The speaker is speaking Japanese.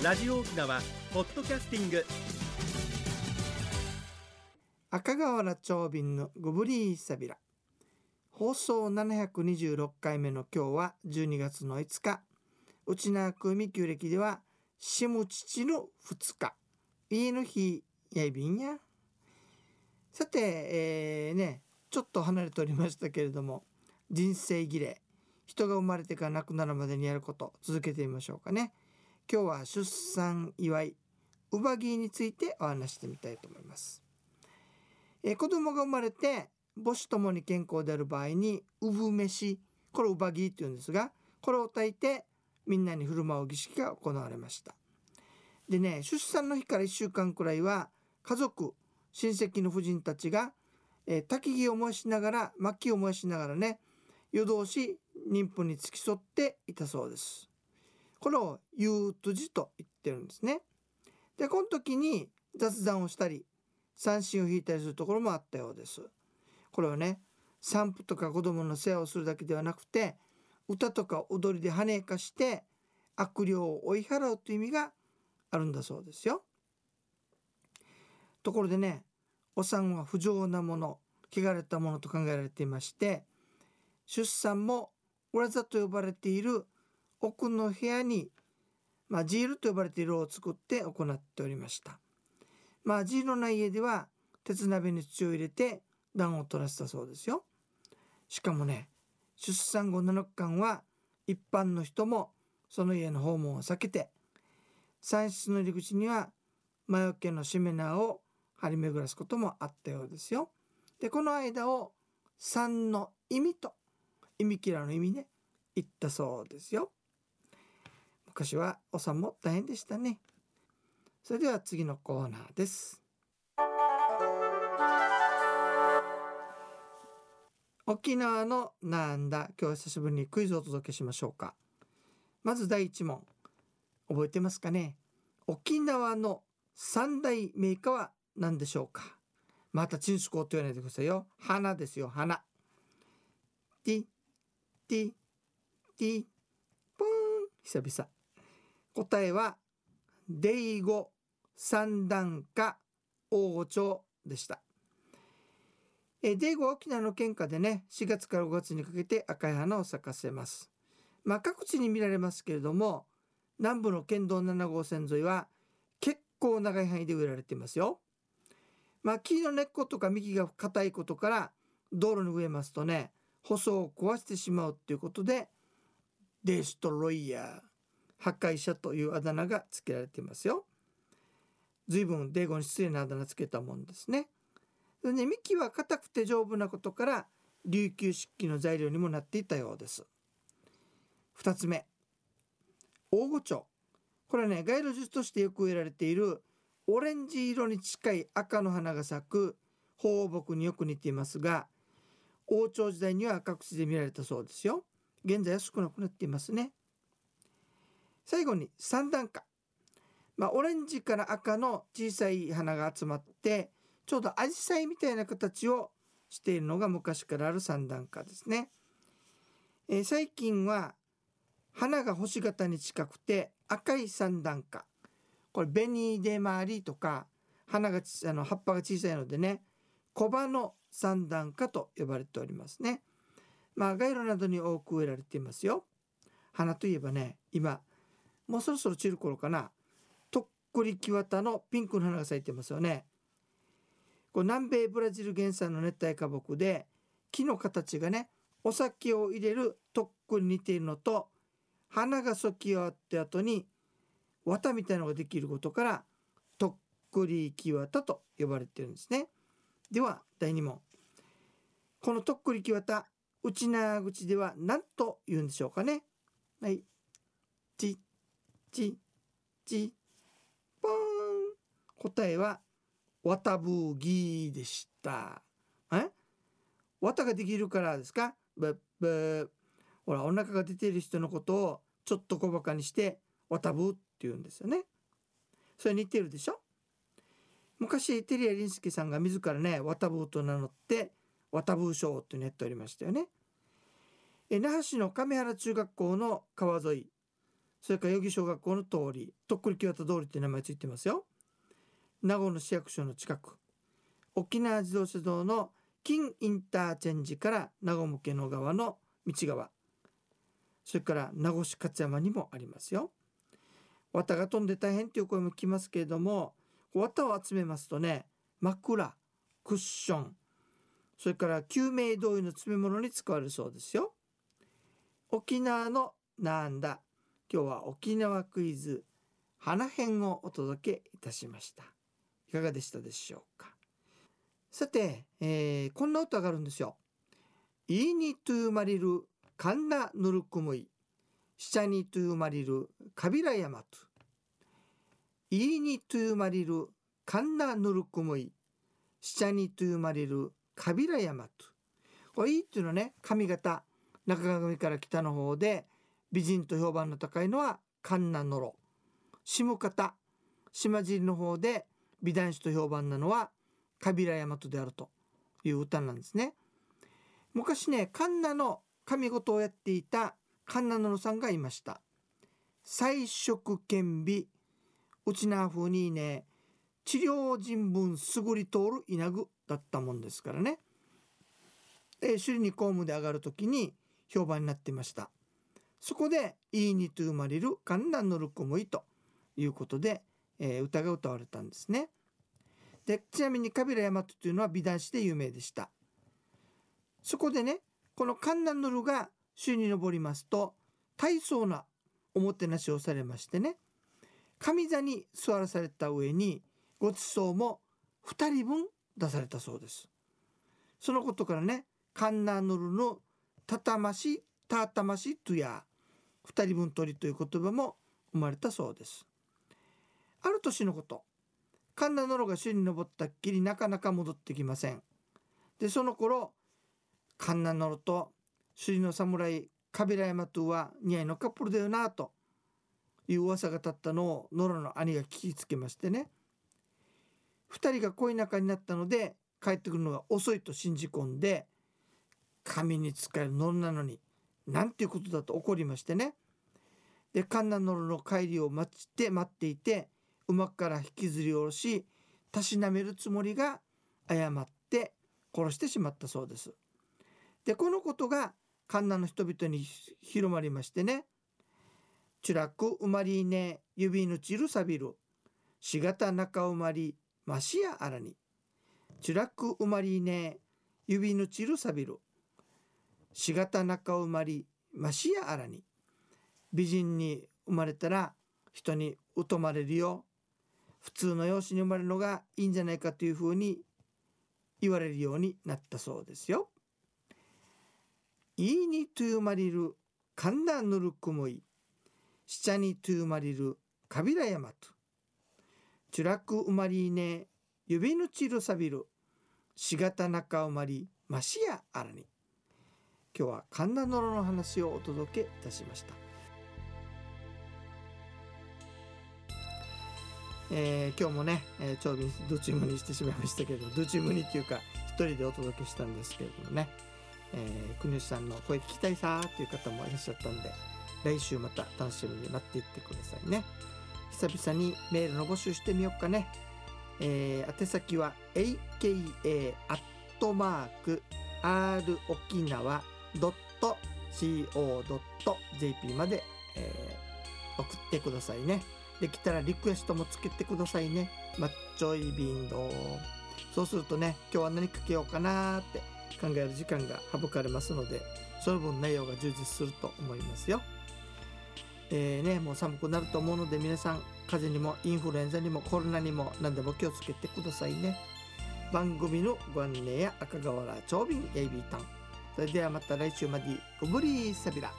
ラジオ沖縄ポッドキャスティング。赤瓦長瓶のグブリーサビラ放送726回目の今日は12月の5日。内縄組旧暦では下父の2日。いいの日やいびんや。さて、えー、ねちょっと離れておりましたけれども人生儀礼。人が生まれてから亡くなるまでにやること続けてみましょうかね。今日は出産祝い乳母儀についてお話してみたいと思います。えー、子供が生まれて母子ともに健康である場合に産飯これ乳母儀って言うんですがこれを炊いてみんなに振る舞う儀式が行われました。でね出産の日から1週間くらいは家族親戚の婦人たちが、えー、焚き木を燃やしながら薪を燃やしながらね夜通し妊婦に付き添っていたそうです。これを「ゆうとじ」と言ってるんですね。でこの時に雑談をしたり三振を引いたりするところもあったようです。これはね散歩とか子供の世話をするだけではなくて歌とか踊りで跳ねかして悪霊を追い払うという意味があるんだそうですよ。ところでねお産は不浄なもの汚れたものと考えられていまして出産も裏座と呼ばれている奥の部屋に、まあ、ジールと呼ばれている炉を作って行っておりましたまあジールのない家では鉄鍋に土を入れて暖を取らせたそうですよしかもね出産後7日間は一般の人もその家の訪問を避けて産室の入り口には魔除けのしめ縄を張り巡らすこともあったようですよ。でこの間を3の意味と意味キラの意味ね言ったそうですよ。昔はお産も大変でしたね。それでは次のコーナーです。沖縄のなんだ？今日久しぶりにクイズをお届けしましょうか。まず第1問。覚えてますかね？沖縄の三大メーカーは何でしょうか？またチンスコーと言わないでくださいよ。花ですよ花。ティティティポン。久々。答えはデイゴ三段下王朝でした。えデイゴ沖縄の県下でね4月から5月にかけて赤い花を咲かせます。まあ各地に見られますけれども南部の県道7号線沿いは結構長い範囲で植えられていますよ。まあ木の根っことか幹が硬いことから道路に植えますとね舗装を壊してしまうっていうことでデストロイヤー。破壊者というあだ名が付けられていますよ。随分デーゴに失礼なあだ名つけたもんですね。でね幹は硬くて丈夫なことから琉球漆器の材料にもなっていたようです。2つ目大御町これね街路樹としてよく植えられているオレンジ色に近い赤の花が咲く放牧によく似ていますが王朝時代には各地で見られたそうですよ現在は少なくなっていますね最後に三段花まあ、オレンジから赤の小さい花が集まってちょうどアジサイみたいな形をしているのが昔からある三段花ですね、えー、最近は花が星型に近くて赤い三段花これ紅で回りとか花があの葉っぱが小さいのでね小葉の三段花と呼ばれておりますね。まあ街路などに多く植えられていますよ。花といえばね今もうそろそろ散る頃かな。とっくり木綿のピンクの花が咲いてますよね。これ南米ブラジル原産の熱帯花木で木の形がねお酒を入れるとっくに似ているのと花が咲き終わった後に綿みたいなのができることからとっくり木綿と呼ばれてるんですね。では第2問。このとっくり木綿内縄口では何と言うんでしょうかね。はい。ちちちぽん。答えはわたぶぎでした。え？綿ができるからですか？ブッブほらお腹が出てる人のことをちょっと小バカにして「わたぶ」って言うんですよね。それ似てるでしょ？昔テリア・リンスケさんが自らね「わたぶ」と名乗って「わたぶ賞」ってネットありましたよね。え那覇市の亀原中学校の川沿い。それから代々木小学校の通りとっくり木渡通りって名前ついてますよ。名護の市役所の近く。沖縄自動車道の金インターチェンジから名護向けの側の道側。それから名護市勝山にもありますよ。綿が飛んで大変っていう声も聞きますけれども綿を集めますとね枕クッションそれから救命胴衣の詰め物に使われるそうですよ。沖縄のなんだ今日は沖縄クイズ花編をお届けいたしました。いかがでしたでしょうか？さて、えー、こんな歌があるんですよ。いいにと生まれるカンナヌルクムイ。シチャニと生まれるカビラヤマト。いいにと生まれるカンナヌルクムイ。シチャニと生まれるカビラヤマト。これいいっていうのはね髪型中上から北の方で美人と評判の高いのはカンナノロ。下方島尻の方で美男子と評判なのはカビラヤマトであるという歌なんですね。昔ねカンナの神事をやっていたカンナノロさんがいました。彩色兼備うちな風にね治療人文すぐり通る稲具だったもんですからね。で首里に公務で上がる時に評判になっていました。そこで「いいにと生まれる観覧のるくむい」ということで、えー、歌が歌われたんですね。でちなみにカビラヤマトというのは美男子で有名でした。そこでねこの観覧のるが首に登りますと大層なおもてなしをされましてね上座に座らされた上にごちそうも2人分出されたそうです。そのことからねカンナヌルのたたまし、たたましとや、二人分取りという言葉も生まれたそうです。ある年のこと、カンナノロが首に登ったっきりなかなか戻ってきません。で、その頃、カンナノロと首里の侍、カビラヤマトゥは似合いのカップルだよなという噂が立ったのをノロの兄が聞きつけましてね。二人が恋仲になったので帰ってくるのが遅いと信じ込んで神に仕えるノルなのになんていうことだと怒りましてね。でカンナノルの帰りを待って待っていて馬から引きずり下ろしたしなめるつもりが誤って殺してしまったそうです。でこのことがカンナの人々に広まりましてね「チュラクウマリーネ指ぬちるさびるしがた中うまりましやあらに」「チュラクウマリーネ指ぬちるさびるしがた中生まりましやあらに美人に生まれたら人に疎まれるよ普通の養子に生まれるのがいいんじゃないかというふうに言われるようになったそうですよ。いいにと生まれる神田ぬるくもいしちゃにと生まれるかびらやまとちゅらく生まりね指ぬちるさびるしがた中生まりましやあらに今日は神田のの話をお届けいたしました、えー、今日もね、えー、長瓶ドチムにしてしまいましたけどドチムにっていうか一人でお届けしたんですけれどもね、えー、国吉さんの声聞きたいさーっていう方もいらっしゃったんで来週また楽しみに待っていってくださいね。久々にメールの募集してみようかね。えー、宛先は aka アットマーク r 沖縄 .co.jp まで、えー、送ってくださいね。できたらリクエストもつけてくださいね。マッチョイビンド。そうするとね、今日は何かけようかなって考える時間が省かれますので、その分内容が充実すると思いますよ。えー、ね、もう寒くなると思うので皆さん、風邪にもインフルエンザにもコロナにも何でも気をつけてくださいね。番組のご案内や赤瓦長瓶 AB タンそれではまた来週までご無理さびら。